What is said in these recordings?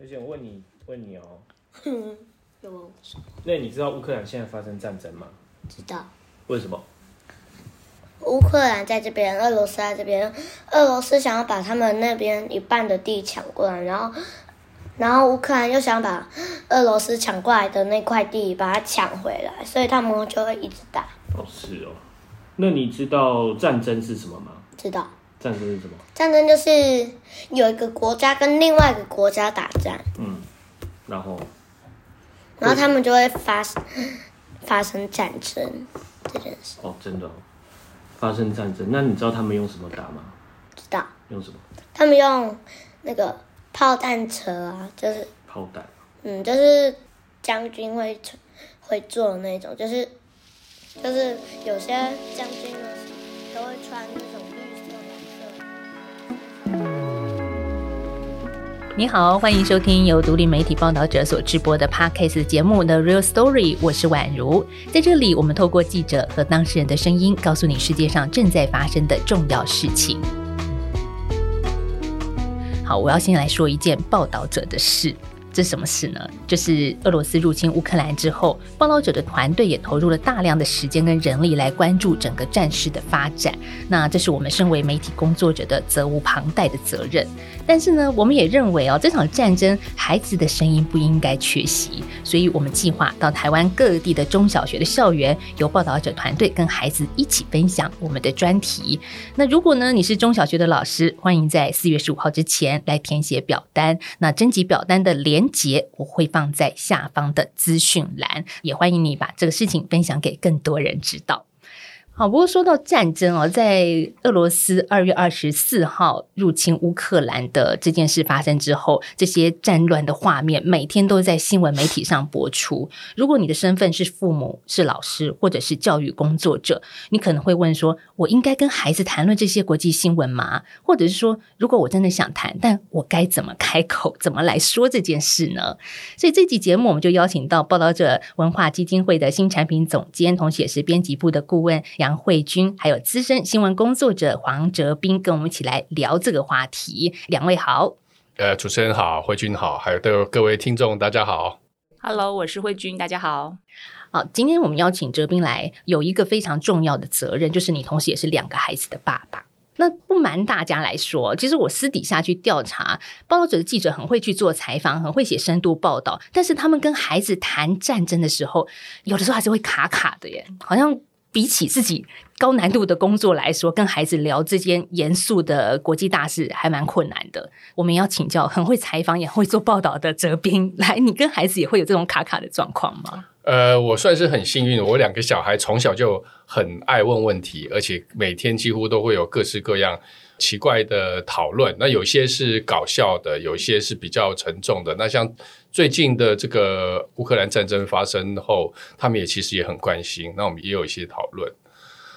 而且我问你，问你哦，有那你知道乌克兰现在发生战争吗？知道。为什么？乌克兰在这边，俄罗斯在这边。俄罗斯想要把他们那边一半的地抢过来，然后，然后乌克兰又想把俄罗斯抢过来的那块地把它抢回来，所以他们就会一直打。哦，是哦。那你知道战争是什么吗？知道。战争是什么？战争就是有一个国家跟另外一个国家打仗，嗯，然后，然后他们就会发生 发生战争这件事。哦，真的哦，发生战争。那你知道他们用什么打吗？知道。用什么？他们用那个炮弹车啊，就是炮弹。嗯，就是将军会会做的那种，就是就是有些将军呢都会穿那种你好，欢迎收听由独立媒体报道者所直播的 Podcast 节目《The Real Story》，我是宛如。在这里，我们透过记者和当事人的声音，告诉你世界上正在发生的重要事情。好，我要先来说一件报道者的事。这是什么事呢？就是俄罗斯入侵乌克兰之后，报道者的团队也投入了大量的时间跟人力来关注整个战事的发展。那这是我们身为媒体工作者的责无旁贷的责任。但是呢，我们也认为哦，这场战争孩子的声音不应该缺席，所以我们计划到台湾各地的中小学的校园，由报道者团队跟孩子一起分享我们的专题。那如果呢，你是中小学的老师，欢迎在四月十五号之前来填写表单。那征集表单的连结我会放在下方的资讯栏，也欢迎你把这个事情分享给更多人知道。好，不过说到战争哦，在俄罗斯二月二十四号入侵乌克兰的这件事发生之后，这些战乱的画面每天都在新闻媒体上播出。如果你的身份是父母、是老师或者是教育工作者，你可能会问说：“我应该跟孩子谈论这些国际新闻吗？”或者是说：“如果我真的想谈，但我该怎么开口，怎么来说这件事呢？”所以这集节目我们就邀请到报道者文化基金会的新产品总监，同时也是编辑部的顾问杨。杨慧君，还有资深新闻工作者黄哲斌，跟我们一起来聊这个话题。两位好，呃，主持人好，慧君好，还有各各位听众大家好。Hello，我是慧君，大家好。好，今天我们邀请哲斌来，有一个非常重要的责任，就是你同时也是两个孩子的爸爸。那不瞒大家来说，其实我私底下去调查，报道者的记者很会去做采访，很会写深度报道，但是他们跟孩子谈战争的时候，有的时候还是会卡卡的耶，好像。比起自己高难度的工作来说，跟孩子聊这件严肃的国际大事还蛮困难的。我们要请教很会采访也会做报道的哲斌，来，你跟孩子也会有这种卡卡的状况吗？呃，我算是很幸运，我两个小孩从小就很爱问问题，而且每天几乎都会有各式各样奇怪的讨论。那有些是搞笑的，有些是比较沉重的。那像。最近的这个乌克兰战争发生后，他们也其实也很关心，那我们也有一些讨论。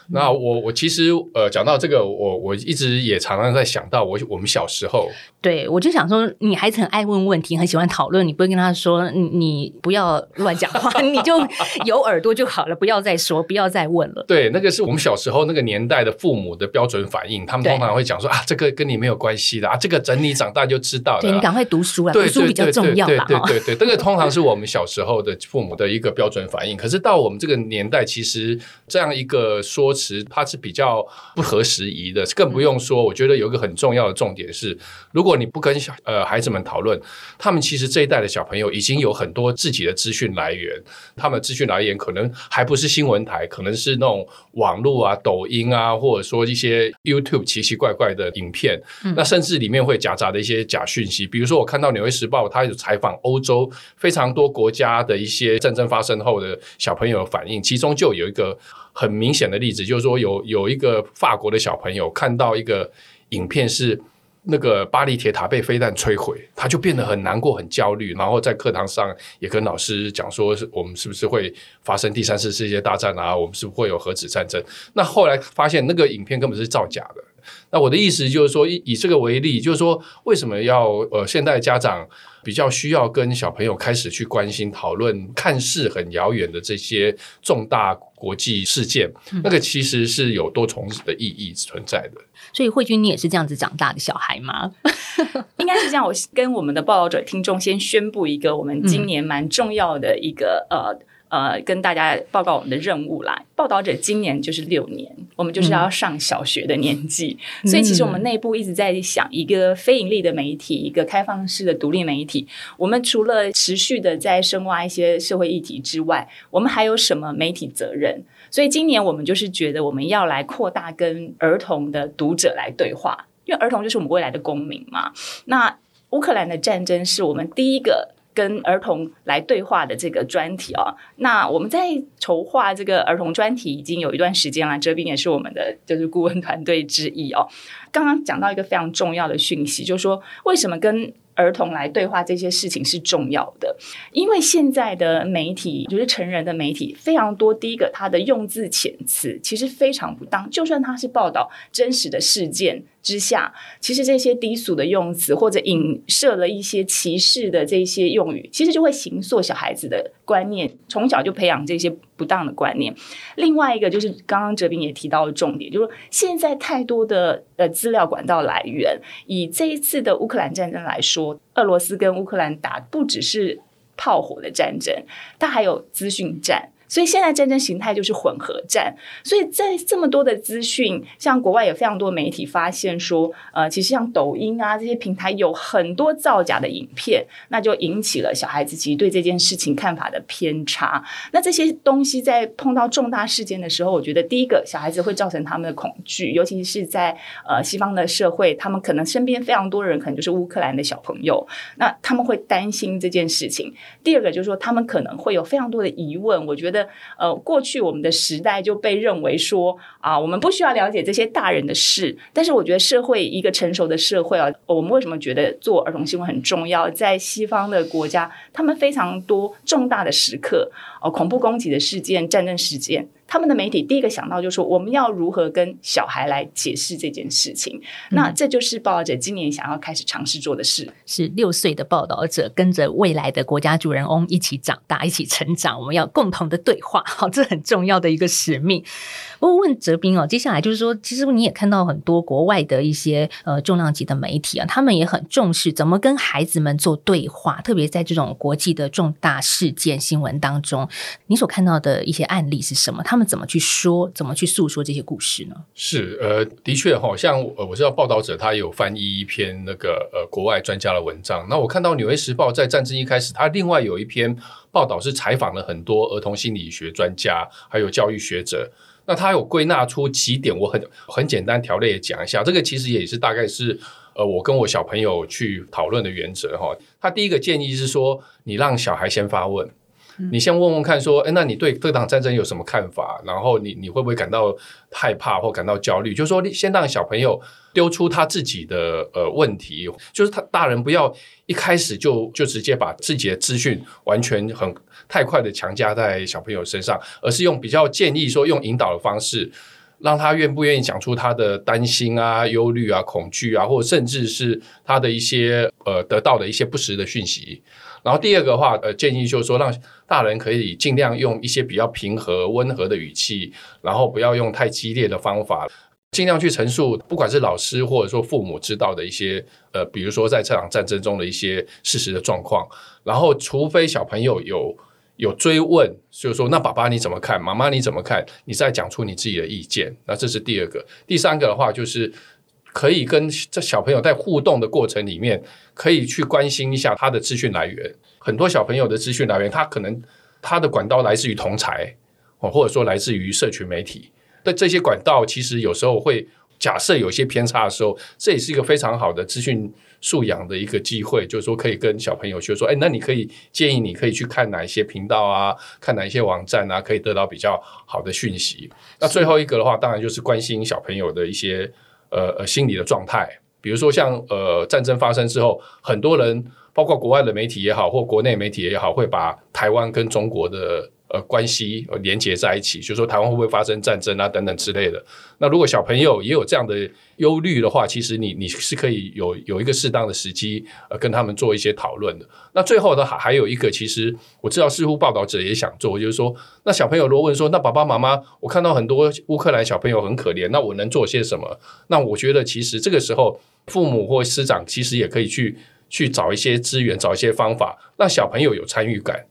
那我我其实呃讲到这个，我我一直也常常在想到我我们小时候。对，我就想说，你孩子很爱问问题，很喜欢讨论，你不会跟他说，你不要乱讲话，你就有耳朵就好了，不要再说，不要再问了。对，那个是我们小时候那个年代的父母的标准反应，他们通常会讲说啊，这个跟你没有关系的啊，这个等你长大就知道了。对你赶快读书啊，读书比较重要嘛。对对对，这个通常是我们小时候的父母的一个标准反应。可是到我们这个年代，其实这样一个说辞，它是比较不合时宜的，更不用说。我觉得有一个很重要的重点是，如果你不跟小呃孩子们讨论，他们其实这一代的小朋友已经有很多自己的资讯来源，他们资讯来源可能还不是新闻台，可能是那种网络啊、抖音啊，或者说一些 YouTube 奇奇怪怪的影片，那甚至里面会夹杂的一些假讯息。比如说，我看到《纽约时报》它有采访欧洲非常多国家的一些战争发生后的小朋友反应，其中就有一个很明显的例子，就是说有有一个法国的小朋友看到一个影片是。那个巴黎铁塔被飞弹摧毁，他就变得很难过、很焦虑，然后在课堂上也跟老师讲说：“我们是不是会发生第三次世界大战啊？我们是不是会有核子战争？”那后来发现那个影片根本是造假的。那我的意思就是说，以以这个为例，就是说，为什么要呃，现在家长比较需要跟小朋友开始去关心、讨论看似很遥远的这些重大国际事件，那个其实是有多重的意义存在的。所以慧君，你也是这样子长大的小孩吗？应该是这样。我跟我们的报道者听众先宣布一个我们今年蛮重要的一个呃。呃，跟大家报告我们的任务啦。报道者今年就是六年，我们就是要上小学的年纪，所以其实我们内部一直在想，一个非盈利的媒体，一个开放式的独立媒体，我们除了持续的在深挖一些社会议题之外，我们还有什么媒体责任？所以今年我们就是觉得我们要来扩大跟儿童的读者来对话，因为儿童就是我们未来的公民嘛。那乌克兰的战争是我们第一个。跟儿童来对话的这个专题哦，那我们在筹划这个儿童专题已经有一段时间了，哲斌也是我们的就是顾问团队之一哦。刚刚讲到一个非常重要的讯息，就是说为什么跟儿童来对话这些事情是重要的，因为现在的媒体就是成人的媒体非常多。第一个，它的用字遣词其实非常不当，就算它是报道真实的事件。之下，其实这些低俗的用词或者影射了一些歧视的这些用语，其实就会形塑小孩子的观念，从小就培养这些不当的观念。另外一个就是刚刚哲斌也提到的重点，就是现在太多的呃资料管道来源，以这一次的乌克兰战争来说，俄罗斯跟乌克兰打不只是炮火的战争，它还有资讯战。所以现在战争形态就是混合战，所以在这么多的资讯，像国外有非常多媒体发现说，呃，其实像抖音啊这些平台有很多造假的影片，那就引起了小孩子其实对这件事情看法的偏差。那这些东西在碰到重大事件的时候，我觉得第一个小孩子会造成他们的恐惧，尤其是在呃西方的社会，他们可能身边非常多人可能就是乌克兰的小朋友，那他们会担心这件事情。第二个就是说，他们可能会有非常多的疑问，我觉得。呃，过去我们的时代就被认为说啊，我们不需要了解这些大人的事。但是我觉得社会一个成熟的社会啊，我们为什么觉得做儿童新闻很重要？在西方的国家，他们非常多重大的时刻哦，恐怖攻击的事件、战争事件。他们的媒体第一个想到就是说，我们要如何跟小孩来解释这件事情？那这就是报道者今年想要开始尝试做的事。是六岁的报道者跟着未来的国家主人翁一起长大，一起成长。我们要共同的对话，好，这很重要的一个使命。我问哲斌哦，接下来就是说，其实你也看到很多国外的一些呃重量级的媒体啊，他们也很重视怎么跟孩子们做对话，特别在这种国际的重大事件新闻当中，你所看到的一些案例是什么？他们怎么去说，怎么去诉说这些故事呢？是呃，的确哈，像呃，我知道报道者他有翻译一篇那个呃国外专家的文章，那我看到《纽约时报》在战争一开始，他另外有一篇报道是采访了很多儿童心理学专家，还有教育学者。那他有归纳出几点，我很很简单条列讲一下。这个其实也是大概是呃，我跟我小朋友去讨论的原则哈。他第一个建议是说，你让小孩先发问。你先问问看，说，哎，那你对这场战争有什么看法？然后你你会不会感到害怕或感到焦虑？就是说，先让小朋友丢出他自己的呃问题，就是他大人不要一开始就就直接把自己的资讯完全很太快的强加在小朋友身上，而是用比较建议说用引导的方式，让他愿不愿意讲出他的担心啊、忧虑啊、恐惧啊，或者甚至是他的一些呃得到的一些不实的讯息。然后第二个话，呃，建议就是说，让大人可以尽量用一些比较平和、温和的语气，然后不要用太激烈的方法，尽量去陈述，不管是老师或者说父母知道的一些，呃，比如说在这场战争中的一些事实的状况。然后，除非小朋友有有追问，就是说，那爸爸你怎么看？妈妈你怎么看？你再讲出你自己的意见。那这是第二个。第三个的话，就是可以跟这小朋友在互动的过程里面。可以去关心一下他的资讯来源。很多小朋友的资讯来源，他可能他的管道来自于同才哦，或者说来自于社群媒体。那这些管道其实有时候会假设有些偏差的时候，这也是一个非常好的资讯素养的一个机会。就是说，可以跟小朋友就说：“哎，那你可以建议你可以去看哪一些频道啊，看哪一些网站啊，可以得到比较好的讯息。”那最后一个的话，当然就是关心小朋友的一些呃呃心理的状态。比如说，像呃战争发生之后，很多人，包括国外的媒体也好，或国内媒体也好，会把台湾跟中国的呃关系呃连接在一起，就是说台湾会不会发生战争啊等等之类的。那如果小朋友也有这样的忧虑的话，其实你你是可以有有一个适当的时机呃跟他们做一些讨论的。那最后呢还还有一个，其实我知道似乎报道者也想做，就是说，那小朋友如果问说，那爸爸妈妈，我看到很多乌克兰小朋友很可怜，那我能做些什么？那我觉得其实这个时候父母或师长其实也可以去去找一些资源，找一些方法，让小朋友有参与感。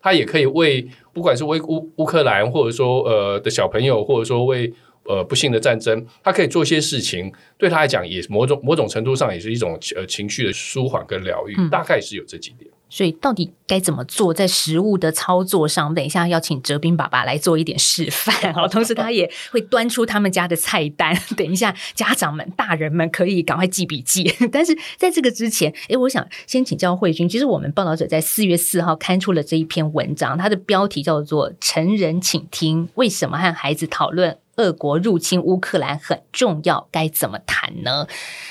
他也可以为不管是为乌乌克兰，或者说呃的小朋友，或者说为呃不幸的战争，他可以做些事情，对他来讲也某种某种程度上也是一种呃情绪的舒缓跟疗愈，大概是有这几点。所以到底该怎么做，在食物的操作上，等一下要请哲斌爸爸来做一点示范 哦。同时，他也会端出他们家的菜单，等一下家长们、大人们可以赶快记笔记。但是在这个之前，诶，我想先请教慧君，其实我们报道者在四月四号刊出了这一篇文章，它的标题叫做《成人请听：为什么和孩子讨论俄国入侵乌克兰很重要？该怎么谈呢？》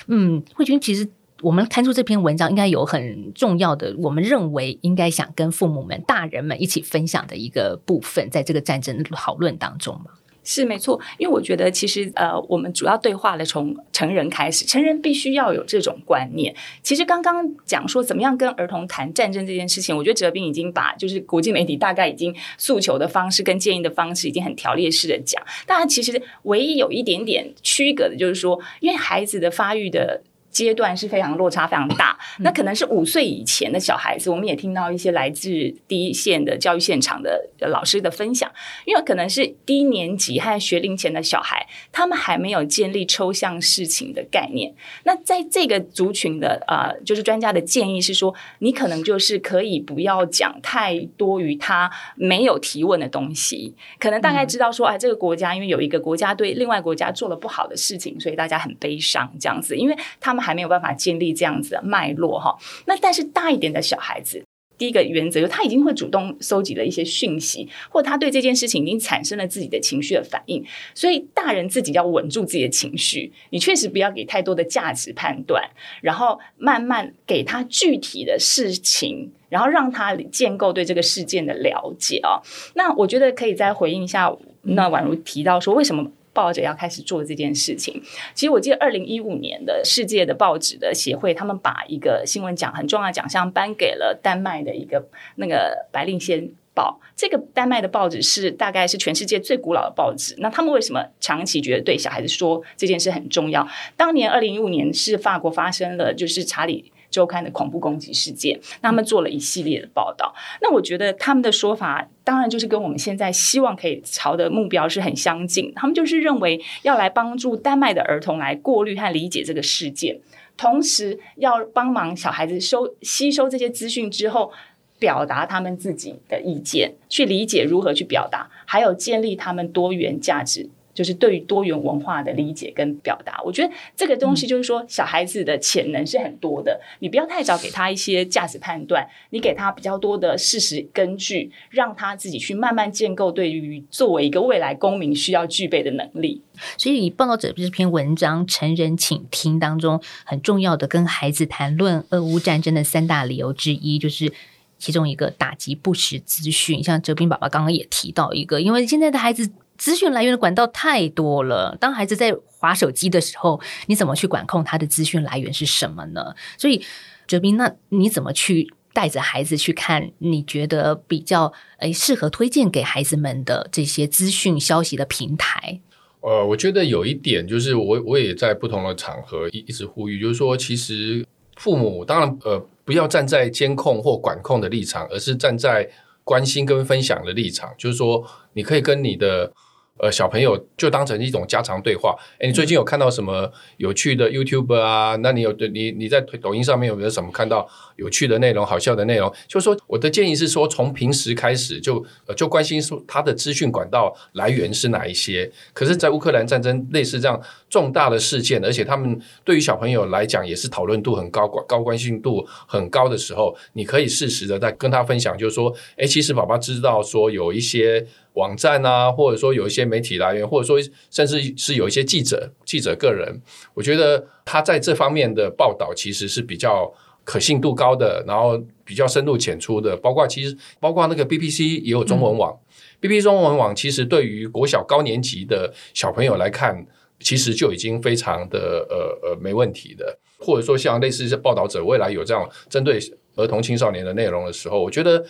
嗯，慧君其实。我们看出这篇文章应该有很重要的，我们认为应该想跟父母们、大人们一起分享的一个部分，在这个战争讨论当中嘛。是没错，因为我觉得其实呃，我们主要对话的从成人开始，成人必须要有这种观念。其实刚刚讲说怎么样跟儿童谈战争这件事情，我觉得哲斌已经把就是国际媒体大概已经诉求的方式跟建议的方式已经很条列式的讲。当然，其实唯一有一点点区隔的就是说，因为孩子的发育的。阶段是非常落差非常大，那可能是五岁以前的小孩子，我们也听到一些来自第一线的教育现场的老师的分享，因为可能是低年级和学龄前的小孩，他们还没有建立抽象事情的概念。那在这个族群的呃，就是专家的建议是说，你可能就是可以不要讲太多于他没有提问的东西，可能大概知道说，哎，这个国家因为有一个国家对另外国家做了不好的事情，所以大家很悲伤这样子，因为他们。还没有办法建立这样子的脉络哈，那但是大一点的小孩子，第一个原则就他已经会主动收集了一些讯息，或者他对这件事情已经产生了自己的情绪的反应，所以大人自己要稳住自己的情绪，你确实不要给太多的价值判断，然后慢慢给他具体的事情，然后让他建构对这个事件的了解哦。那我觉得可以再回应一下，那宛如提到说为什么。报者要开始做这件事情。其实我记得二零一五年的世界的报纸的协会，他们把一个新闻奖很重要的奖项颁给了丹麦的一个那个白令先报。这个丹麦的报纸是大概是全世界最古老的报纸。那他们为什么长期觉得对小孩子说这件事很重要？当年二零一五年是法国发生了就是查理。周刊的恐怖攻击事件，他们做了一系列的报道。那我觉得他们的说法，当然就是跟我们现在希望可以朝的目标是很相近。他们就是认为要来帮助丹麦的儿童来过滤和理解这个事件，同时要帮忙小孩子收吸收这些资讯之后，表达他们自己的意见，去理解如何去表达，还有建立他们多元价值。就是对于多元文化的理解跟表达，我觉得这个东西就是说，小孩子的潜能是很多的。你不要太早给他一些价值判断，你给他比较多的事实根据，让他自己去慢慢建构对于作为一个未来公民需要具备的能力。所以，报道者这篇文章《成人请听》当中很重要的跟孩子谈论俄乌战争的三大理由之一，就是其中一个打击不实资讯。像哲斌爸爸刚刚也提到一个，因为现在的孩子。资讯来源的管道太多了。当孩子在划手机的时候，你怎么去管控他的资讯来源是什么呢？所以，哲斌，那你怎么去带着孩子去看？你觉得比较诶适合推荐给孩子们的这些资讯消息的平台？呃，我觉得有一点就是，我我也在不同的场合一一直呼吁，就是说，其实父母当然呃不要站在监控或管控的立场，而是站在关心跟分享的立场。就是说，你可以跟你的。呃，小朋友就当成一种家常对话。哎，你最近有看到什么有趣的 YouTube 啊？那你有你你在抖音上面有没有什么看到有趣的内容、好笑的内容？就说我的建议是说，从平时开始就就关心说他的资讯管道来源是哪一些。可是，在乌克兰战争类似这样重大的事件，而且他们对于小朋友来讲也是讨论度很高、高关心度很高的时候，你可以适时的在跟他分享，就是说，哎，其实爸爸知道说有一些。网站啊，或者说有一些媒体来源，或者说甚至是有一些记者、记者个人，我觉得他在这方面的报道其实是比较可信度高的，然后比较深入浅出的，包括其实包括那个 BBC 也有中文网、，BBC 中文网其实对于国小高年级的小朋友来看，其实就已经非常的呃呃没问题的，或者说像类似报道者未来有这样针对儿童青少年的内容的时候，我觉得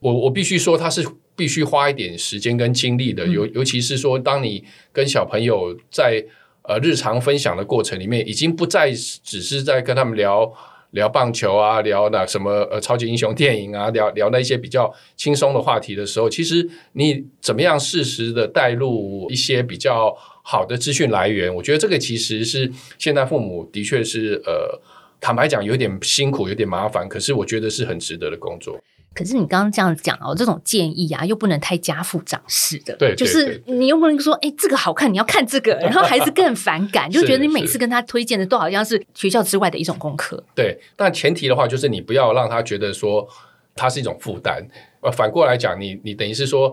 我我必须说，他是必须花一点时间跟精力的，尤尤其是说，当你跟小朋友在呃日常分享的过程里面，已经不再只是在跟他们聊。聊棒球啊，聊那什么呃超级英雄电影啊，聊聊那些比较轻松的话题的时候，其实你怎么样适时的带入一些比较好的资讯来源，我觉得这个其实是现在父母的确是呃，坦白讲有点辛苦，有点麻烦，可是我觉得是很值得的工作。可是你刚刚这样讲哦，这种建议啊，又不能太家父长式的，对，就是你又不能说，哎，这个好看，你要看这个，然后孩子更反感，就觉得你每次跟他推荐的都好像是学校之外的一种功课。对，但前提的话就是你不要让他觉得说它是一种负担。呃，反过来讲，你你等于是说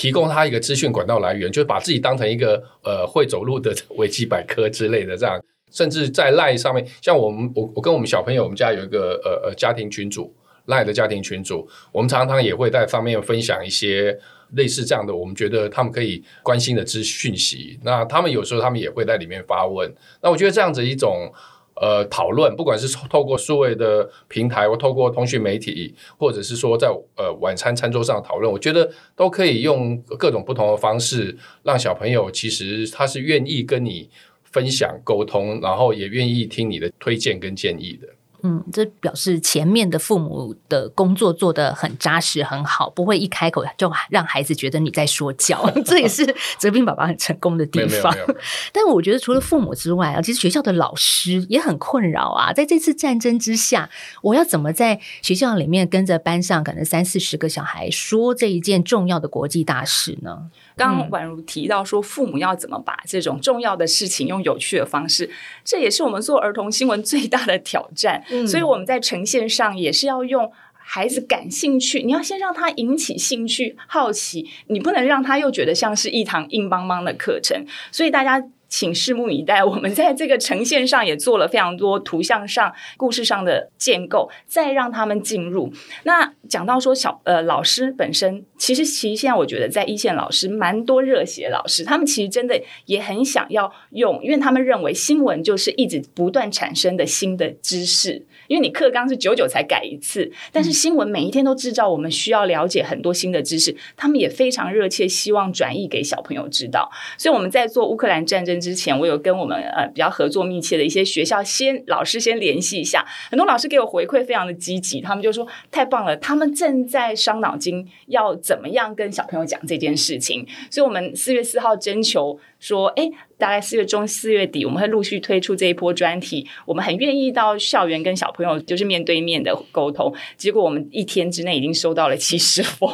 提供他一个资讯管道来源，就是把自己当成一个呃会走路的维基百科之类的这样，甚至在赖上面，像我们我我跟我们小朋友，我们家有一个呃呃家庭群组。赖的家庭群组，我们常常也会在上面分享一些类似这样的，我们觉得他们可以关心的资讯息。那他们有时候他们也会在里面发问。那我觉得这样子一种呃讨论，不管是透过数位的平台，或透过通讯媒体，或者是说在呃晚餐餐桌上讨论，我觉得都可以用各种不同的方式，让小朋友其实他是愿意跟你分享沟通，然后也愿意听你的推荐跟建议的。嗯，这表示前面的父母的工作做得很扎实、很好，不会一开口就让孩子觉得你在说教。这也是泽斌爸爸很成功的地方。但我觉得除了父母之外啊，其实学校的老师也很困扰啊。在这次战争之下，我要怎么在学校里面跟着班上可能三四十个小孩说这一件重要的国际大事呢？刚宛如提到说，父母要怎么把这种重要的事情用有趣的方式，这也是我们做儿童新闻最大的挑战。所以我们在呈现上也是要用孩子感兴趣，你要先让他引起兴趣、好奇，你不能让他又觉得像是一堂硬邦邦的课程。所以大家。请拭目以待。我们在这个呈现上也做了非常多图像上、故事上的建构，再让他们进入。那讲到说小呃老师本身，其实其实现在我觉得在一线老师蛮多热血老师，他们其实真的也很想要用，因为他们认为新闻就是一直不断产生的新的知识。因为你课纲是久久才改一次，但是新闻每一天都制造我们需要了解很多新的知识，他们也非常热切希望转译给小朋友知道。所以我们在做乌克兰战争之前，我有跟我们呃比较合作密切的一些学校先老师先联系一下，很多老师给我回馈非常的积极，他们就说太棒了，他们正在伤脑筋要怎么样跟小朋友讲这件事情。所以我们四月四号征求。说，哎，大概四月中、四月底，我们会陆续推出这一波专题。我们很愿意到校园跟小朋友就是面对面的沟通。结果我们一天之内已经收到了七十封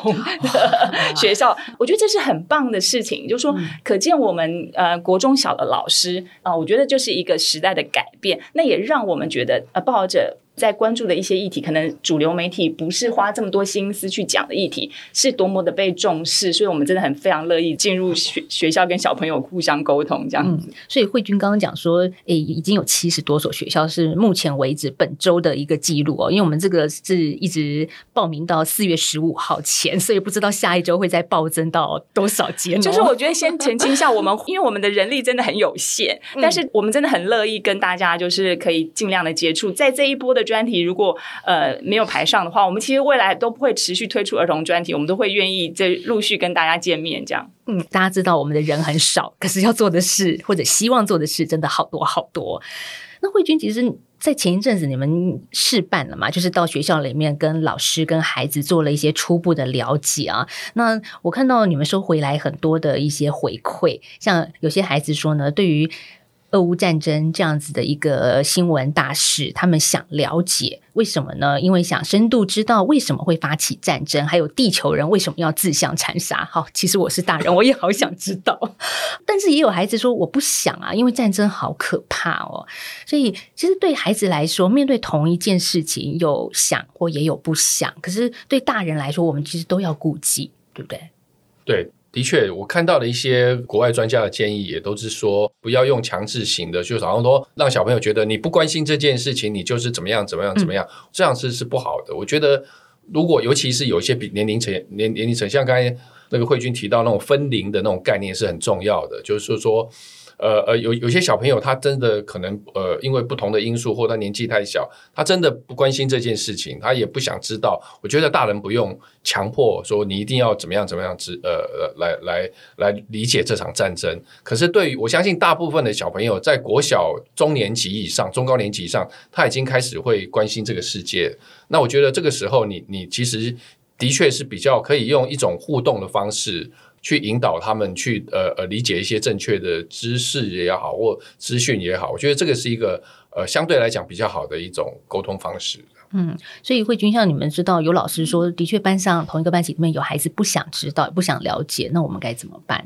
学校，我觉得这是很棒的事情。就是说，可见我们呃国中小的老师啊，我觉得就是一个时代的改变。那也让我们觉得呃，抱着。在关注的一些议题，可能主流媒体不是花这么多心思去讲的议题，是多么的被重视，所以我们真的很非常乐意进入学学校跟小朋友互相沟通这样子。所以慧君刚刚讲说，诶，已经有七十多所学校是目前为止本周的一个记录哦，因为我们这个是一直报名到四月十五号前，所以不知道下一周会再暴增到多少间。就是我觉得先澄清一下，我们因为我们的人力真的很有限，但是我们真的很乐意跟大家就是可以尽量的接触，在这一波的。专题如果呃没有排上的话，我们其实未来都不会持续推出儿童专题，我们都会愿意再陆续跟大家见面。这样，嗯，大家知道我们的人很少，可是要做的事或者希望做的事真的好多好多。那慧君，其实，在前一阵子你们试办了嘛，就是到学校里面跟老师跟孩子做了一些初步的了解啊。那我看到你们收回来很多的一些回馈，像有些孩子说呢，对于。俄乌战争这样子的一个新闻大事，他们想了解为什么呢？因为想深度知道为什么会发起战争，还有地球人为什么要自相残杀。好，其实我是大人，我也好想知道，但是也有孩子说我不想啊，因为战争好可怕哦。所以其实对孩子来说，面对同一件事情，有想或也有不想。可是对大人来说，我们其实都要顾忌，对不对？对。的确，我看到的一些国外专家的建议也都是说，不要用强制型的，就好像说让小朋友觉得你不关心这件事情，你就是怎么样怎么样怎么样，这样是是不好的。我觉得，如果尤其是有一些比年龄层年年龄层，像刚才那个慧君提到那种分龄的那种概念是很重要的，就是说。呃呃，有有些小朋友他真的可能呃，因为不同的因素，或他年纪太小，他真的不关心这件事情，他也不想知道。我觉得大人不用强迫说你一定要怎么样怎么样知呃呃来来来理解这场战争。可是对于我相信大部分的小朋友，在国小中年级以上、中高年级以上，他已经开始会关心这个世界。那我觉得这个时候，你你其实的确是比较可以用一种互动的方式。去引导他们去呃呃理解一些正确的知识也好，或资讯也好，我觉得这个是一个呃相对来讲比较好的一种沟通方式。嗯，所以慧君像你们知道，有老师说，的确班上同一个班级里面有孩子不想知道、不想了解，那我们该怎么办？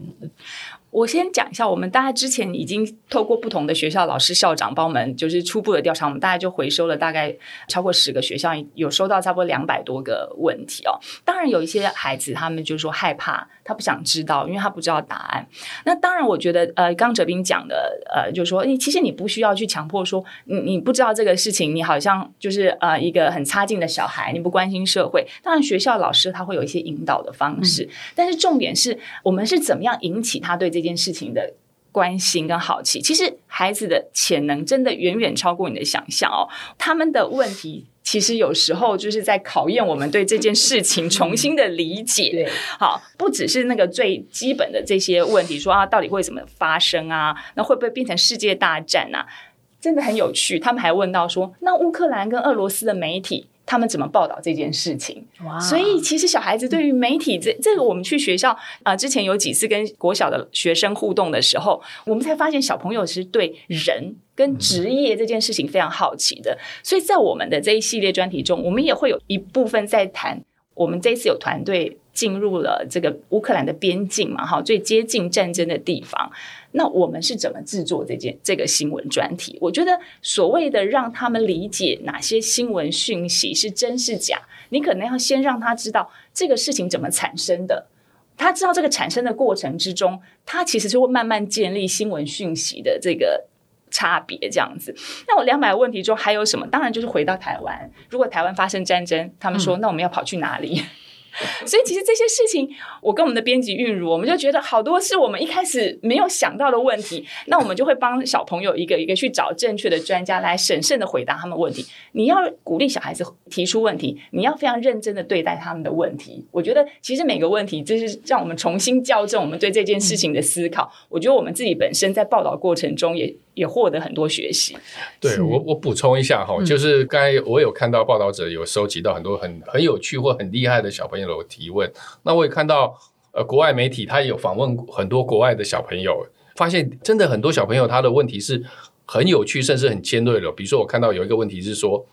我先讲一下，我们大概之前已经透过不同的学校老师、校长帮我们就是初步的调查，我们大概就回收了大概超过十个学校，有收到差不多两百多个问题哦。当然有一些孩子他们就说害怕，他不想知道，因为他不知道答案。那当然，我觉得呃，刚哲斌讲的呃，就是说，你其实你不需要去强迫说你你不知道这个事情，你好像就是呃一个很差劲的小孩，你不关心社会。当然，学校老师他会有一些引导的方式，但是重点是我们是怎么样引起他对这。这件事情的关心跟好奇，其实孩子的潜能真的远远超过你的想象哦。他们的问题其实有时候就是在考验我们对这件事情重新的理解。对，好，不只是那个最基本的这些问题，说啊，到底会怎么发生啊？那会不会变成世界大战啊？真的很有趣。他们还问到说，那乌克兰跟俄罗斯的媒体。他们怎么报道这件事情？所以其实小孩子对于媒体这这个，我们去学校啊，之前有几次跟国小的学生互动的时候，我们才发现小朋友是对人跟职业这件事情非常好奇的。所以在我们的这一系列专题中，我们也会有一部分在谈。我们这次有团队进入了这个乌克兰的边境嘛，哈，最接近战争的地方。那我们是怎么制作这件这个新闻专题？我觉得所谓的让他们理解哪些新闻讯息是真是假，你可能要先让他知道这个事情怎么产生的。他知道这个产生的过程之中，他其实就会慢慢建立新闻讯息的这个差别。这样子，那我两百个问题中还有什么？当然就是回到台湾，如果台湾发生战争，他们说那我们要跑去哪里？所以其实这些事情，我跟我们的编辑韵如，我们就觉得好多是我们一开始没有想到的问题。那我们就会帮小朋友一个一个去找正确的专家来审慎的回答他们问题。你要鼓励小孩子提出问题，你要非常认真的对待他们的问题。我觉得其实每个问题就是让我们重新校正我们对这件事情的思考。我觉得我们自己本身在报道过程中也也获得很多学习。对我我补充一下哈，就是刚才我有看到报道者有收集到很多很很有趣或很厉害的小朋友。的提问，那我也看到，呃，国外媒体他也有访问很多国外的小朋友，发现真的很多小朋友他的问题是很有趣，甚至很尖锐的。比如说，我看到有一个问题是说，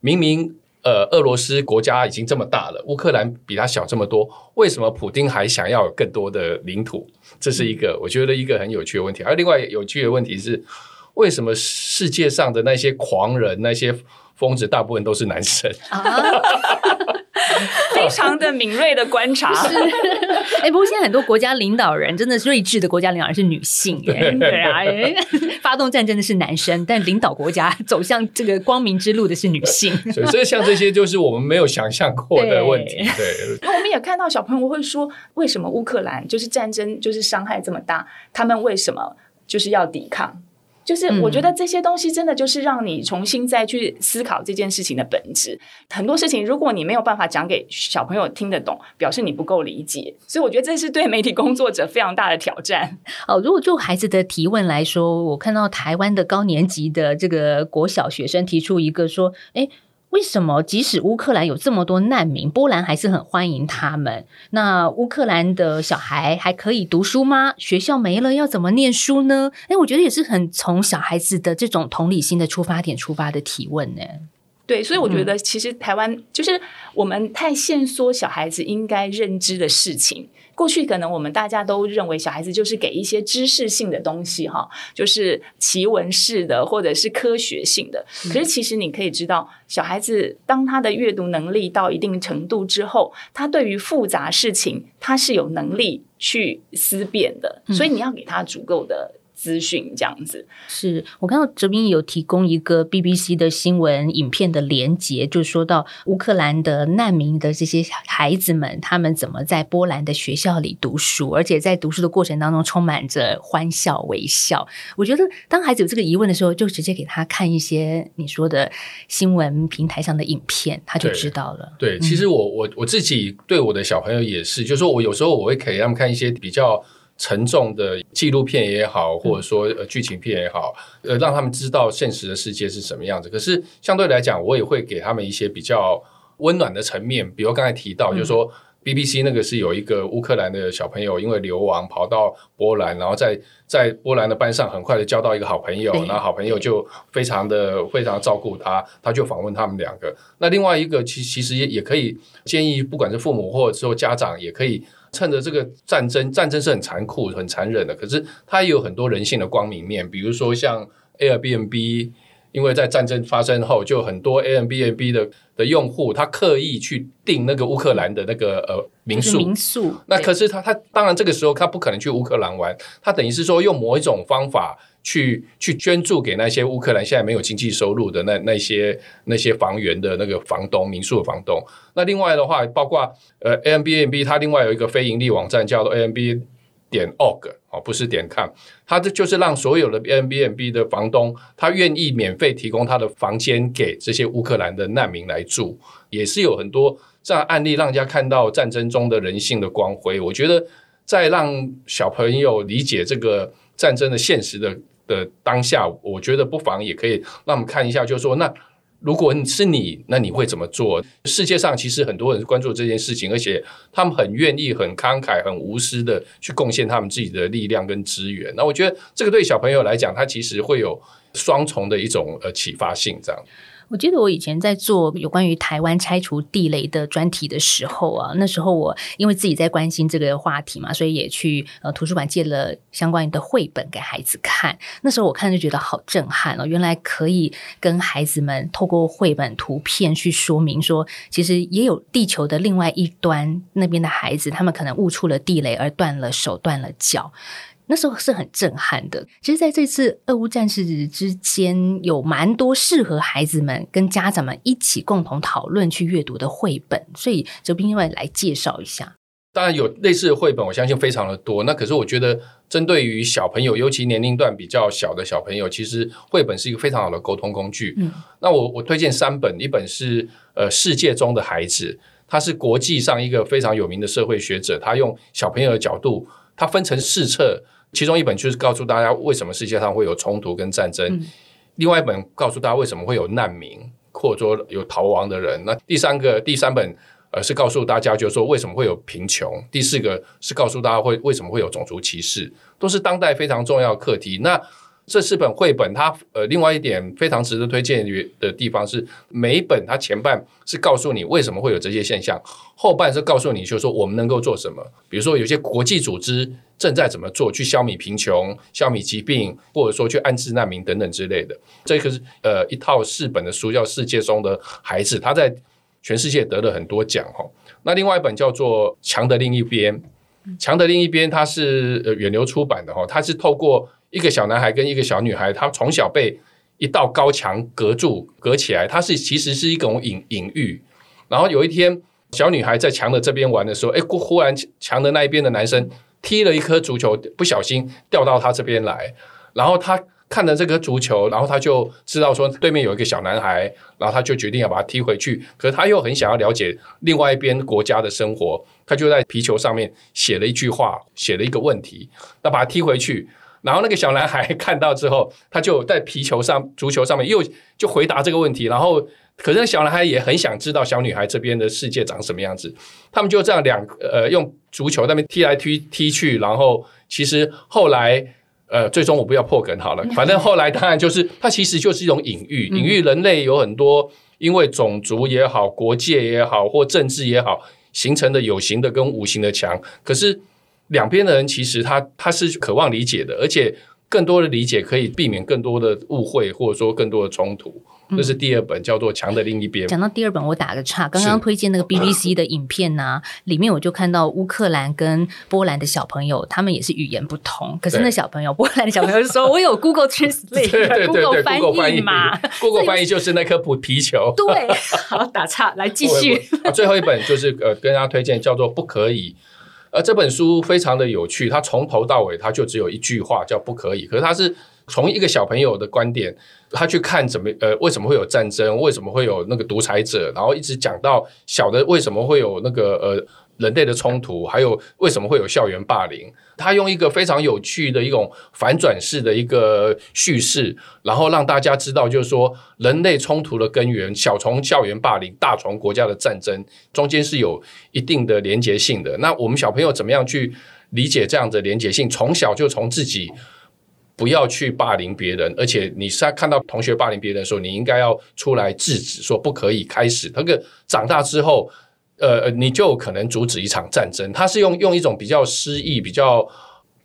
明明呃，俄罗斯国家已经这么大了，乌克兰比它小这么多，为什么普丁还想要有更多的领土？这是一个我觉得一个很有趣的问题。而另外有趣的问题是，为什么世界上的那些狂人、那些疯子，大部分都是男生？非常的敏锐的观察，是 哎，不过现在很多国家领导人真的是睿智的国家领导人是女性，对啊，发动战争的是男生，但领导国家走向这个光明之路的是女性，所以像这些就是我们没有想象过的问题。对，那我们也看到小朋友会说，为什么乌克兰就是战争就是伤害这么大，他们为什么就是要抵抗？就是我觉得这些东西真的就是让你重新再去思考这件事情的本质。很多事情如果你没有办法讲给小朋友听得懂，表示你不够理解。所以我觉得这是对媒体工作者非常大的挑战。哦，如果就孩子的提问来说，我看到台湾的高年级的这个国小学生提出一个说，哎。为什么即使乌克兰有这么多难民，波兰还是很欢迎他们？那乌克兰的小孩还可以读书吗？学校没了要怎么念书呢？诶，我觉得也是很从小孩子的这种同理心的出发点出发的提问呢。对，所以我觉得其实台湾就是我们太限缩小孩子应该认知的事情。过去可能我们大家都认为小孩子就是给一些知识性的东西哈，就是奇闻式的或者是科学性的。可是其实你可以知道，小孩子当他的阅读能力到一定程度之后，他对于复杂事情他是有能力去思辨的，所以你要给他足够的。资讯这样子，是我看到哲斌有提供一个 BBC 的新闻影片的连接，就说到乌克兰的难民的这些孩子们，他们怎么在波兰的学校里读书，而且在读书的过程当中充满着欢笑微笑。我觉得当孩子有这个疑问的时候，就直接给他看一些你说的新闻平台上的影片，他就知道了。对，其实我我我自己对我的小朋友也是，就是说我有时候我会给他们看一些比较。沉重的纪录片也好，或者说呃剧情片也好，呃让他们知道现实的世界是什么样子。可是相对来讲，我也会给他们一些比较温暖的层面，比如刚才提到，就是说 BBC 那个是有一个乌克兰的小朋友，因为流亡跑到波兰，然后在在波兰的班上很快的交到一个好朋友，然后好朋友就非常的非常照顾他，他就访问他们两个。那另外一个其其实也也可以建议，不管是父母或者说家长，也可以。趁着这个战争，战争是很残酷、很残忍的，可是它也有很多人性的光明面。比如说像 Airbnb，因为在战争发生后，就很多 Airbnb 的的用户，他刻意去订那个乌克兰的那个呃民宿。民宿。那可是他他当然这个时候他不可能去乌克兰玩，他等于是说用某一种方法。去去捐助给那些乌克兰现在没有经济收入的那那些那些房源的那个房东民宿的房东。那另外的话，包括呃 A M B N B，它另外有一个非盈利网站叫做 A M B 点 org 哦，不是点 com，它这就是让所有的 A M B N B 的房东，他愿意免费提供他的房间给这些乌克兰的难民来住，也是有很多这样案例，让人家看到战争中的人性的光辉。我觉得在让小朋友理解这个战争的现实的。的当下，我觉得不妨也可以让我们看一下，就是说，那如果你是你，那你会怎么做？世界上其实很多人关注这件事情，而且他们很愿意、很慷慨、很无私的去贡献他们自己的力量跟资源。那我觉得这个对小朋友来讲，他其实会有双重的一种呃启发性，这样。我记得我以前在做有关于台湾拆除地雷的专题的时候啊，那时候我因为自己在关心这个话题嘛，所以也去呃图书馆借了相关的绘本给孩子看。那时候我看就觉得好震撼哦，原来可以跟孩子们透过绘本图片去说明说，其实也有地球的另外一端那边的孩子，他们可能误触了地雷而断了手断了脚。那时候是很震撼的。其实，在这次俄乌战事之间，有蛮多适合孩子们跟家长们一起共同讨论去阅读的绘本。所以，哲斌要来介绍一下。当然有类似的绘本，我相信非常的多。那可是我觉得，针对于小朋友，尤其年龄段比较小的小朋友，其实绘本是一个非常好的沟通工具。嗯，那我我推荐三本，一本是呃《世界中的孩子》，他是国际上一个非常有名的社会学者，他用小朋友的角度，他分成四册。其中一本就是告诉大家为什么世界上会有冲突跟战争，另外一本告诉大家为什么会有难民，或者说有逃亡的人。那第三个第三本呃是告诉大家，就是说为什么会有贫穷。第四个是告诉大家会为什么会有种族歧视，都是当代非常重要的课题。那这四本绘本，它呃，另外一点非常值得推荐的地方是，每一本它前半是告诉你为什么会有这些现象，后半是告诉你，就是说我们能够做什么。比如说，有些国际组织正在怎么做去消弭贫穷、消弭疾病，或者说去安置难民等等之类的。这个是呃一套四本的书，叫《世界中的孩子》，他在全世界得了很多奖哈。那另外一本叫做《墙的另一边》，《墙的另一边》它是呃远流出版的哈，它是透过。一个小男孩跟一个小女孩，他从小被一道高墙隔住、隔起来，他是其实是一种隐隐喻。然后有一天，小女孩在墙的这边玩的时候，哎，忽忽然墙的那一边的男生踢了一颗足球，不小心掉到他这边来。然后他看着这颗足球，然后他就知道说对面有一个小男孩，然后他就决定要把他踢回去。可是他又很想要了解另外一边国家的生活，他就在皮球上面写了一句话，写了一个问题，那把他踢回去。然后那个小男孩看到之后，他就在皮球上、足球上面又就回答这个问题。然后，可是小男孩也很想知道小女孩这边的世界长什么样子。他们就这样两呃用足球那边踢来踢踢去。然后，其实后来呃，最终我不要破梗好了。反正后来当然就是它其实就是一种隐喻，隐喻人类有很多因为种族也好、国界也好或政治也好，形成的有形的跟无形的墙。可是两边的人其实他他是渴望理解的，而且更多的理解可以避免更多的误会，或者说更多的冲突。这是第二本叫做《墙的另一边》。讲到第二本，我打个岔，刚刚推荐那个 BBC 的影片呢，里面我就看到乌克兰跟波兰的小朋友，他们也是语言不同，可是那小朋友，波兰的小朋友就说：“我有 Google Translate，Google 翻译嘛，Google 翻译就是那颗皮皮球。”对，好打岔，来继续。最后一本就是呃，跟大家推荐叫做《不可以》。而，这本书非常的有趣，它从头到尾它就只有一句话叫“不可以”，可是它是从一个小朋友的观点，他去看怎么呃为什么会有战争，为什么会有那个独裁者，然后一直讲到小的为什么会有那个呃。人类的冲突，还有为什么会有校园霸凌？他用一个非常有趣的一种反转式的一个叙事，然后让大家知道，就是说人类冲突的根源，小从校园霸凌，大从国家的战争，中间是有一定的连结性的。那我们小朋友怎么样去理解这样的连结性？从小就从自己不要去霸凌别人，而且你是看到同学霸凌别人的时候，你应该要出来制止，说不可以开始。那个长大之后。呃，你就可能阻止一场战争。他是用用一种比较诗意、比较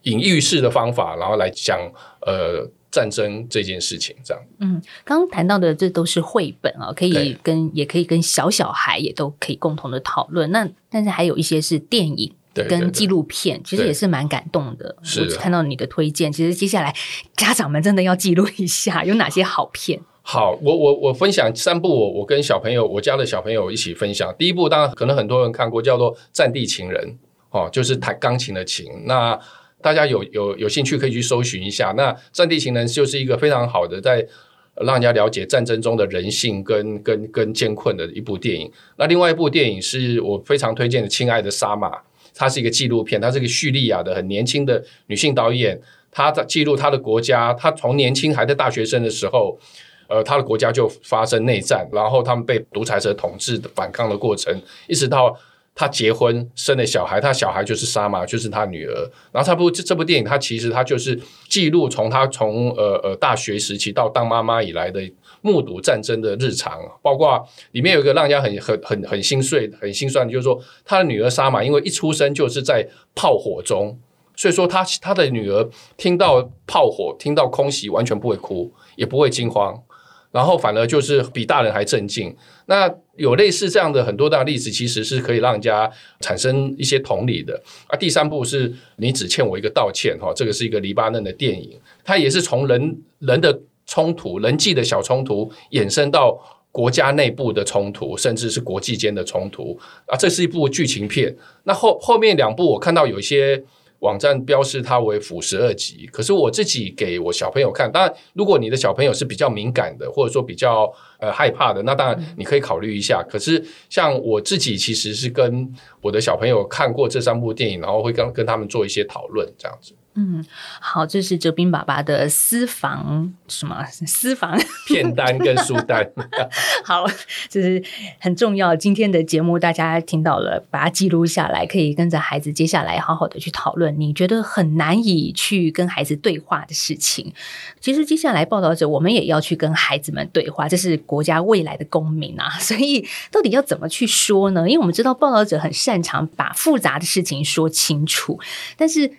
隐喻式的方法，然后来讲呃战争这件事情。这样，嗯，刚刚谈到的这都是绘本啊，可以跟也可以跟小小孩也都可以共同的讨论。那但是还有一些是电影跟纪录片，其实也是蛮感动的。是看到你的推荐，其实接下来家长们真的要记录一下有哪些好片。好，我我我分享三部，我我跟小朋友，我家的小朋友一起分享。第一部当然可能很多人看过，叫做《战地情人》，哦，就是弹钢琴的琴。那大家有有有兴趣可以去搜寻一下。那《战地情人》就是一个非常好的在让人家了解战争中的人性跟跟跟艰困的一部电影。那另外一部电影是我非常推荐的《亲爱的沙马》，它是一个纪录片，它是一个叙利亚的很年轻的女性导演，她在记录她的国家，她从年轻还在大学生的时候。呃，他的国家就发生内战，然后他们被独裁者统治的反抗的过程，一直到他结婚生了小孩，他小孩就是沙玛，就是他女儿。然后，他部这这部电影，他其实他就是记录从他从呃呃大学时期到当妈妈以来的目睹战争的日常，包括里面有一个让人家很很很很心碎、很心酸，就是说他的女儿沙玛，因为一出生就是在炮火中，所以说他他的女儿听到炮火、听到空袭，完全不会哭，也不会惊慌。然后反而就是比大人还镇静。那有类似这样的很多的例子，其实是可以让人家产生一些同理的。啊，第三步是你只欠我一个道歉哈，这个是一个黎巴嫩的电影，它也是从人人的冲突、人际的小冲突衍生到国家内部的冲突，甚至是国际间的冲突啊。这是一部剧情片。那后后面两部我看到有一些。网站标示它为辅十二级，可是我自己给我小朋友看，当然，如果你的小朋友是比较敏感的，或者说比较呃害怕的，那当然你可以考虑一下。可是像我自己其实是跟我的小朋友看过这三部电影，然后会跟跟他们做一些讨论，这样子。嗯，好，这是哲斌爸爸的私房什么 私房片单跟书单。好，这是很重要。今天的节目大家听到了，把它记录下来，可以跟着孩子接下来好好的去讨论。你觉得很难以去跟孩子对话的事情，其实接下来报道者我们也要去跟孩子们对话，这是国家未来的公民啊。所以到底要怎么去说呢？因为我们知道报道者很擅长把复杂的事情说清楚，但是。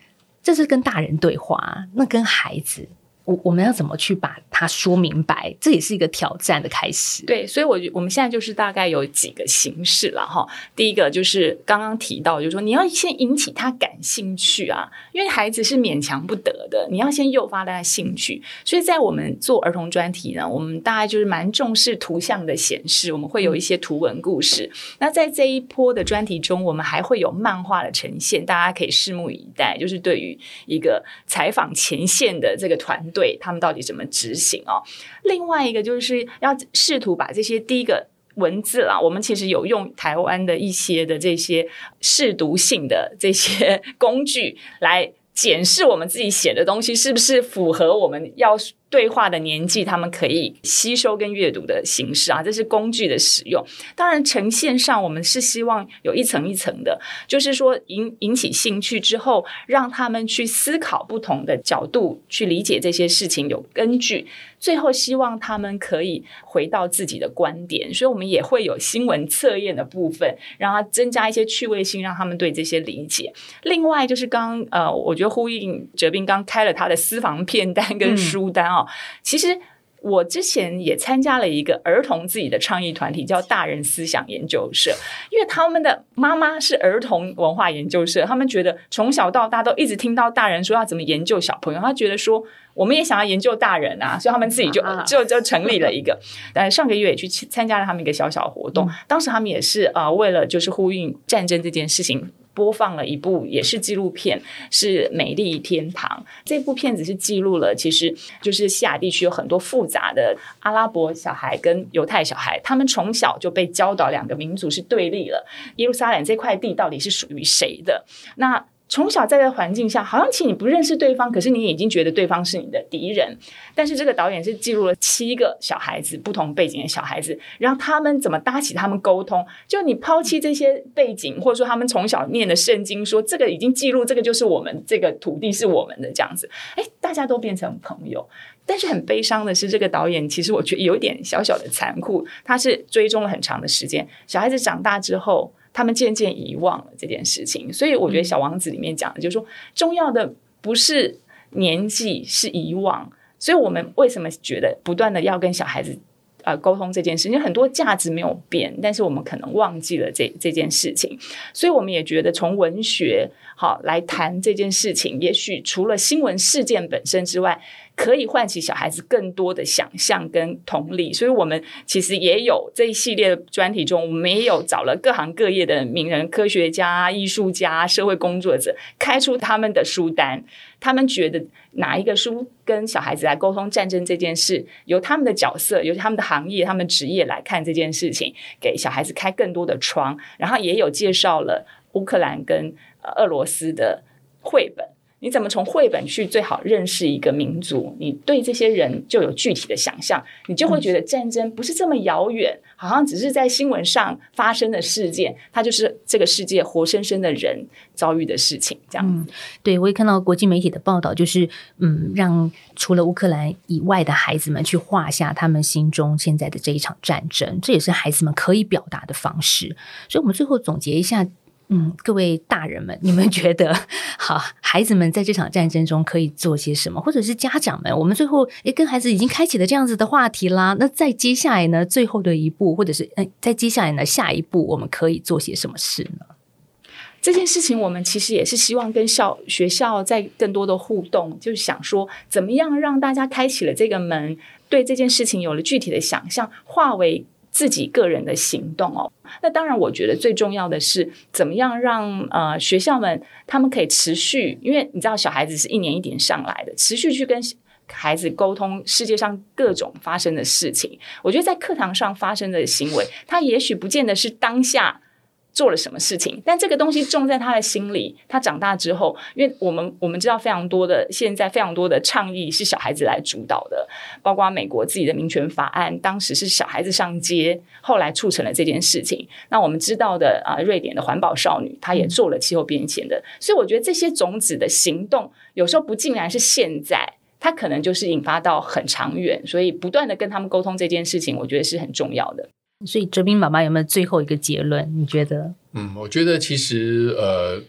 这是跟大人对话，那跟孩子。我我们要怎么去把它说明白？这也是一个挑战的开始。对，所以，我我们现在就是大概有几个形式了哈。第一个就是刚刚提到，就是说你要先引起他感兴趣啊，因为孩子是勉强不得的，你要先诱发他的兴趣。所以在我们做儿童专题呢，我们大概就是蛮重视图像的显示，我们会有一些图文故事。那在这一波的专题中，我们还会有漫画的呈现，大家可以拭目以待。就是对于一个采访前线的这个团。对他们到底怎么执行哦？另外一个就是要试图把这些第一个文字啦，我们其实有用台湾的一些的这些试读性的这些工具来检视我们自己写的东西是不是符合我们要。对话的年纪，他们可以吸收跟阅读的形式啊，这是工具的使用。当然，呈现上我们是希望有一层一层的，就是说引引起兴趣之后，让他们去思考不同的角度，去理解这些事情有根据。最后，希望他们可以回到自己的观点，所以我们也会有新闻测验的部分，让他增加一些趣味性，让他们对这些理解。另外，就是刚呃，我觉得呼应哲斌刚开了他的私房片单跟书单哦，其实。我之前也参加了一个儿童自己的倡议团体，叫大人思想研究社，因为他们的妈妈是儿童文化研究社，他们觉得从小到大都一直听到大人说要怎么研究小朋友，他觉得说我们也想要研究大人啊，所以他们自己就就就成立了一个。但上个月也去参加了他们一个小小活动，当时他们也是啊，为了就是呼应战争这件事情。播放了一部也是纪录片，是《美丽天堂》这部片子是记录了，其实就是西亚地区有很多复杂的阿拉伯小孩跟犹太小孩，他们从小就被教导两个民族是对立了，耶路撒冷这块地到底是属于谁的？那。从小在这个环境下，好像其实你不认识对方，可是你已经觉得对方是你的敌人。但是这个导演是记录了七个小孩子不同背景的小孩子，让他们怎么搭起他们沟通。就你抛弃这些背景，或者说他们从小念的圣经，说这个已经记录，这个就是我们这个土地是我们的这样子。哎，大家都变成朋友。但是很悲伤的是，这个导演其实我觉得有点小小的残酷。他是追踪了很长的时间，小孩子长大之后。他们渐渐遗忘了这件事情，所以我觉得《小王子》里面讲的，就是说重要的不是年纪，是遗忘。所以我们为什么觉得不断的要跟小孩子呃沟通这件事？因为很多价值没有变，但是我们可能忘记了这这件事情。所以我们也觉得从文学好来谈这件事情，也许除了新闻事件本身之外。可以唤起小孩子更多的想象跟同理，所以我们其实也有这一系列的专题中，我们也有找了各行各业的名人、科学家、艺术家、社会工作者，开出他们的书单。他们觉得哪一个书跟小孩子来沟通战争这件事，由他们的角色、由他们的行业、他们职业来看这件事情，给小孩子开更多的窗。然后也有介绍了乌克兰跟俄罗斯的绘本。你怎么从绘本去最好认识一个民族？你对这些人就有具体的想象，你就会觉得战争不是这么遥远，好像只是在新闻上发生的事件，它就是这个世界活生生的人遭遇的事情。这样，对我也看到国际媒体的报道，就是嗯，让除了乌克兰以外的孩子们去画下他们心中现在的这一场战争，这也是孩子们可以表达的方式。所以，我们最后总结一下。嗯，各位大人们，你们觉得好？孩子们在这场战争中可以做些什么？或者是家长们，我们最后诶跟孩子已经开启了这样子的话题啦。那在接下来呢，最后的一步，或者是诶在接下来呢，下一步我们可以做些什么事呢？这件事情，我们其实也是希望跟校学校在更多的互动，就是想说，怎么样让大家开启了这个门，对这件事情有了具体的想象，化为。自己个人的行动哦，那当然，我觉得最重要的是怎么样让呃学校们他们可以持续，因为你知道小孩子是一年一点上来的，持续去跟孩子沟通世界上各种发生的事情。我觉得在课堂上发生的行为，他也许不见得是当下。做了什么事情？但这个东西种在他的心里。他长大之后，因为我们我们知道非常多的现在非常多的倡议是小孩子来主导的，包括美国自己的民权法案，当时是小孩子上街，后来促成了这件事情。那我们知道的啊，瑞典的环保少女，她也做了气候变迁的。所以我觉得这些种子的行动，有时候不尽然是现在，它可能就是引发到很长远。所以不断的跟他们沟通这件事情，我觉得是很重要的。所以哲斌妈妈有没有最后一个结论？你觉得？嗯，我觉得其实呃，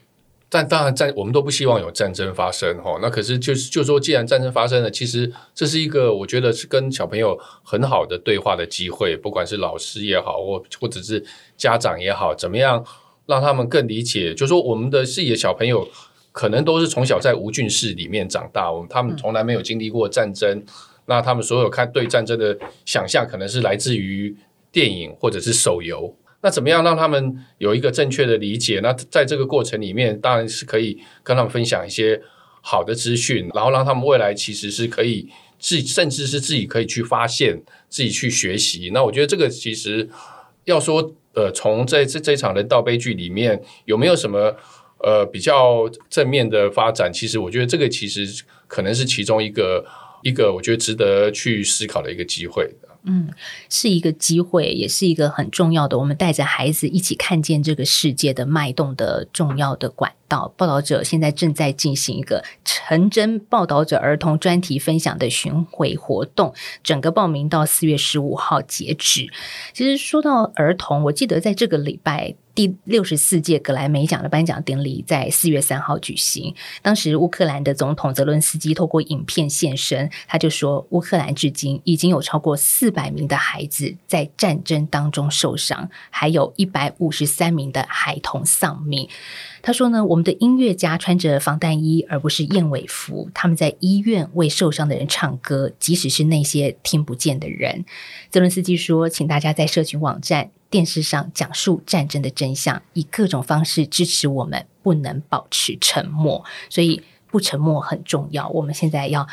但当然战我们都不希望有战争发生哈。那可是就是就说，既然战争发生了，其实这是一个我觉得是跟小朋友很好的对话的机会，不管是老师也好，或或者是家长也好，怎么样让他们更理解？就说我们的视野小朋友可能都是从小在无菌室里面长大，我们他们从来没有经历过战争，那他们所有看对战争的想象，可能是来自于。电影或者是手游，那怎么样让他们有一个正确的理解？那在这个过程里面，当然是可以跟他们分享一些好的资讯，然后让他们未来其实是可以自己，甚至是自己可以去发现、自己去学习。那我觉得这个其实要说，呃，从这这这场人道悲剧里面有没有什么呃比较正面的发展？其实我觉得这个其实可能是其中一个一个我觉得值得去思考的一个机会。嗯，是一个机会，也是一个很重要的，我们带着孩子一起看见这个世界的脉动的重要的管。道。报道者现在正在进行一个陈真报道者儿童专题分享的巡回活动，整个报名到四月十五号截止。其实说到儿童，我记得在这个礼拜。第六十四届格莱美奖的颁奖典礼在四月三号举行。当时乌克兰的总统泽伦斯基透过影片现身，他就说，乌克兰至今已经有超过四百名的孩子在战争当中受伤，还有一百五十三名的孩童丧命。他说呢，我们的音乐家穿着防弹衣而不是燕尾服，他们在医院为受伤的人唱歌，即使是那些听不见的人。泽伦斯基说，请大家在社群网站。电视上讲述战争的真相，以各种方式支持我们，不能保持沉默，所以不沉默很重要。我们现在要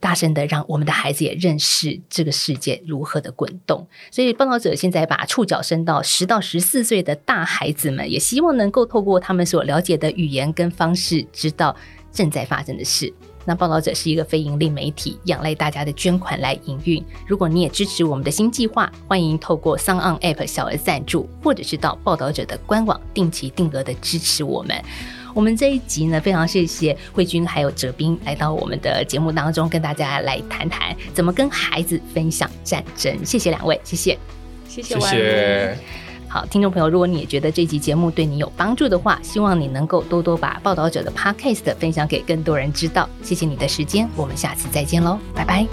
大声的让我们的孩子也认识这个世界如何的滚动。所以报道者现在把触角伸到十到十四岁的大孩子们，也希望能够透过他们所了解的语言跟方式，知道正在发生的事。那报道者是一个非盈利媒体，仰赖大家的捐款来营运。如果你也支持我们的新计划，欢迎透过 s o n App 小额赞助，或者是到报道者的官网定期定额的支持我们。我们这一集呢，非常谢谢慧君还有哲斌来到我们的节目当中，跟大家来谈谈怎么跟孩子分享战争。谢谢两位，谢谢，谢谢，谢谢。好，听众朋友，如果你也觉得这集节目对你有帮助的话，希望你能够多多把报道者的 podcast 分享给更多人知道。谢谢你的时间，我们下次再见喽，拜拜。